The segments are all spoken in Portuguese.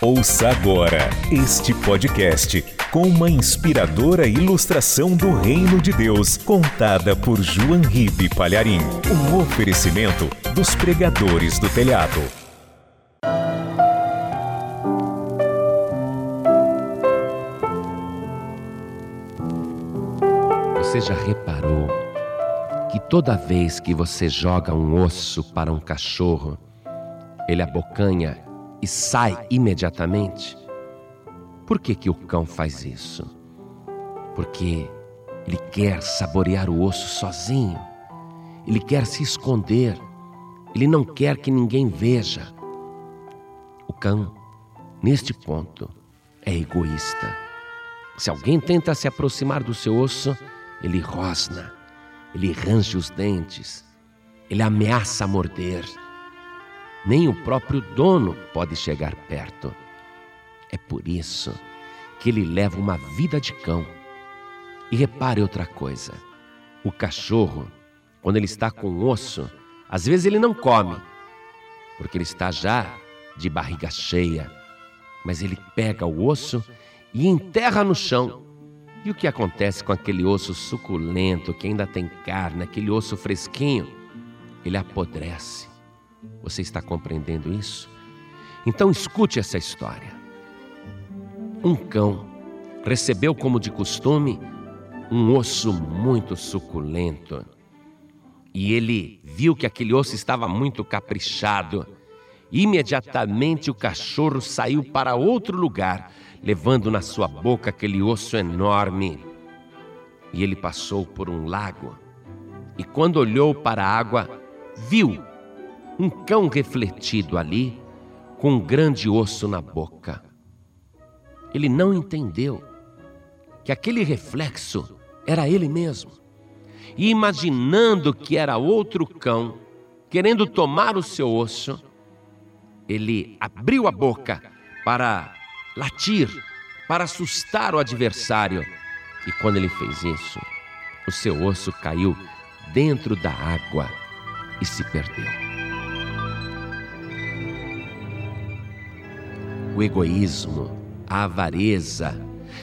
Ouça agora este podcast com uma inspiradora ilustração do Reino de Deus, contada por João Ribe Palharim. Um oferecimento dos pregadores do telhado. Você já reparou que toda vez que você joga um osso para um cachorro, ele abocanha e sai imediatamente? Por que, que o cão faz isso? Porque ele quer saborear o osso sozinho, ele quer se esconder, ele não quer que ninguém veja. O cão, neste ponto, é egoísta. Se alguém tenta se aproximar do seu osso, ele rosna, ele range os dentes, ele ameaça morder nem o próprio dono pode chegar perto. É por isso que ele leva uma vida de cão. E repare outra coisa: o cachorro, quando ele está com osso, às vezes ele não come, porque ele está já de barriga cheia, mas ele pega o osso e enterra no chão. E o que acontece com aquele osso suculento que ainda tem carne, aquele osso fresquinho? Ele apodrece. Você está compreendendo isso? Então escute essa história. Um cão recebeu, como de costume, um osso muito suculento. E ele viu que aquele osso estava muito caprichado. Imediatamente o cachorro saiu para outro lugar, levando na sua boca aquele osso enorme. E ele passou por um lago. E quando olhou para a água, viu um cão refletido ali, com um grande osso na boca. Ele não entendeu que aquele reflexo era ele mesmo. E imaginando que era outro cão, querendo tomar o seu osso, ele abriu a boca para latir, para assustar o adversário. E quando ele fez isso, o seu osso caiu dentro da água e se perdeu. O egoísmo, a avareza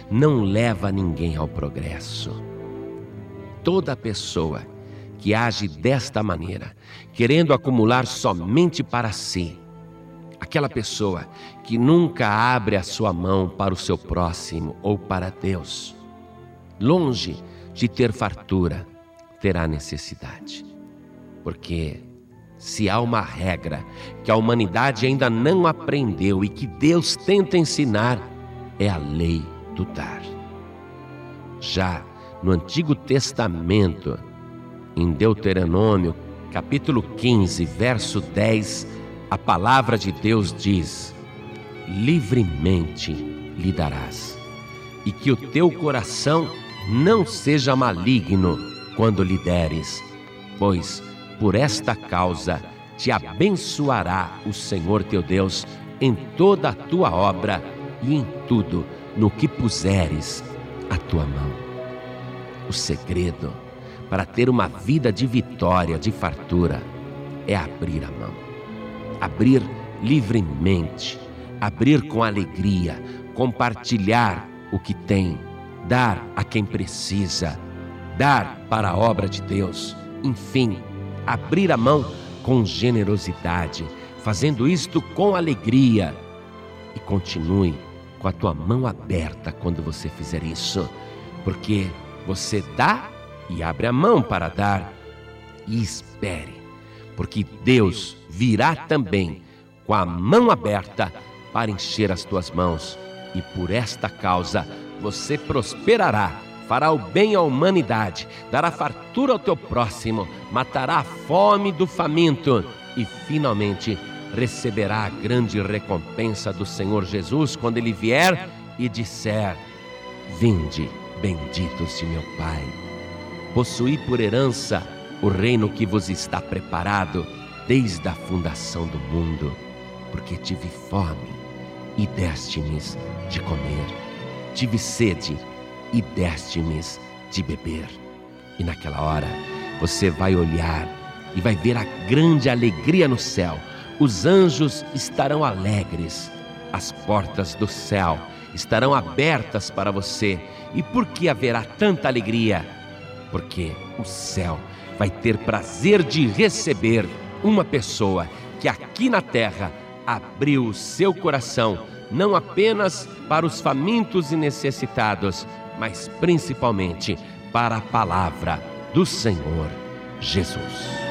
não leva ninguém ao progresso. Toda pessoa que age desta maneira, querendo acumular somente para si, aquela pessoa que nunca abre a sua mão para o seu próximo ou para Deus, longe de ter fartura, terá necessidade. Porque se há uma regra que a humanidade ainda não aprendeu e que Deus tenta ensinar, é a lei do dar. Já no Antigo Testamento, em Deuteronômio, capítulo 15, verso 10, a palavra de Deus diz: Livremente lhe darás, e que o teu coração não seja maligno quando lhe deres, pois por esta causa te abençoará o Senhor teu Deus em toda a tua obra e em tudo no que puseres a tua mão. O segredo para ter uma vida de vitória, de fartura, é abrir a mão. Abrir livremente, abrir com alegria, compartilhar o que tem, dar a quem precisa, dar para a obra de Deus, enfim, abrir a mão com generosidade, fazendo isto com alegria. E continue com a tua mão aberta quando você fizer isso, porque você dá e abre a mão para dar. E espere, porque Deus virá também com a mão aberta para encher as tuas mãos, e por esta causa você prosperará fará o bem à humanidade, dará fartura ao teu próximo, matará a fome do faminto e, finalmente, receberá a grande recompensa do Senhor Jesus quando ele vier e disser: Vinde, benditos de meu Pai, possuí por herança o reino que vos está preparado desde a fundação do mundo, porque tive fome e deste-me de comer, tive sede e deste-me de beber. E naquela hora você vai olhar e vai ver a grande alegria no céu. Os anjos estarão alegres as portas do céu estarão abertas para você. E por que haverá tanta alegria? Porque o céu vai ter prazer de receber uma pessoa que aqui na terra abriu o seu coração, não apenas para os famintos e necessitados, mas principalmente para a palavra do Senhor Jesus.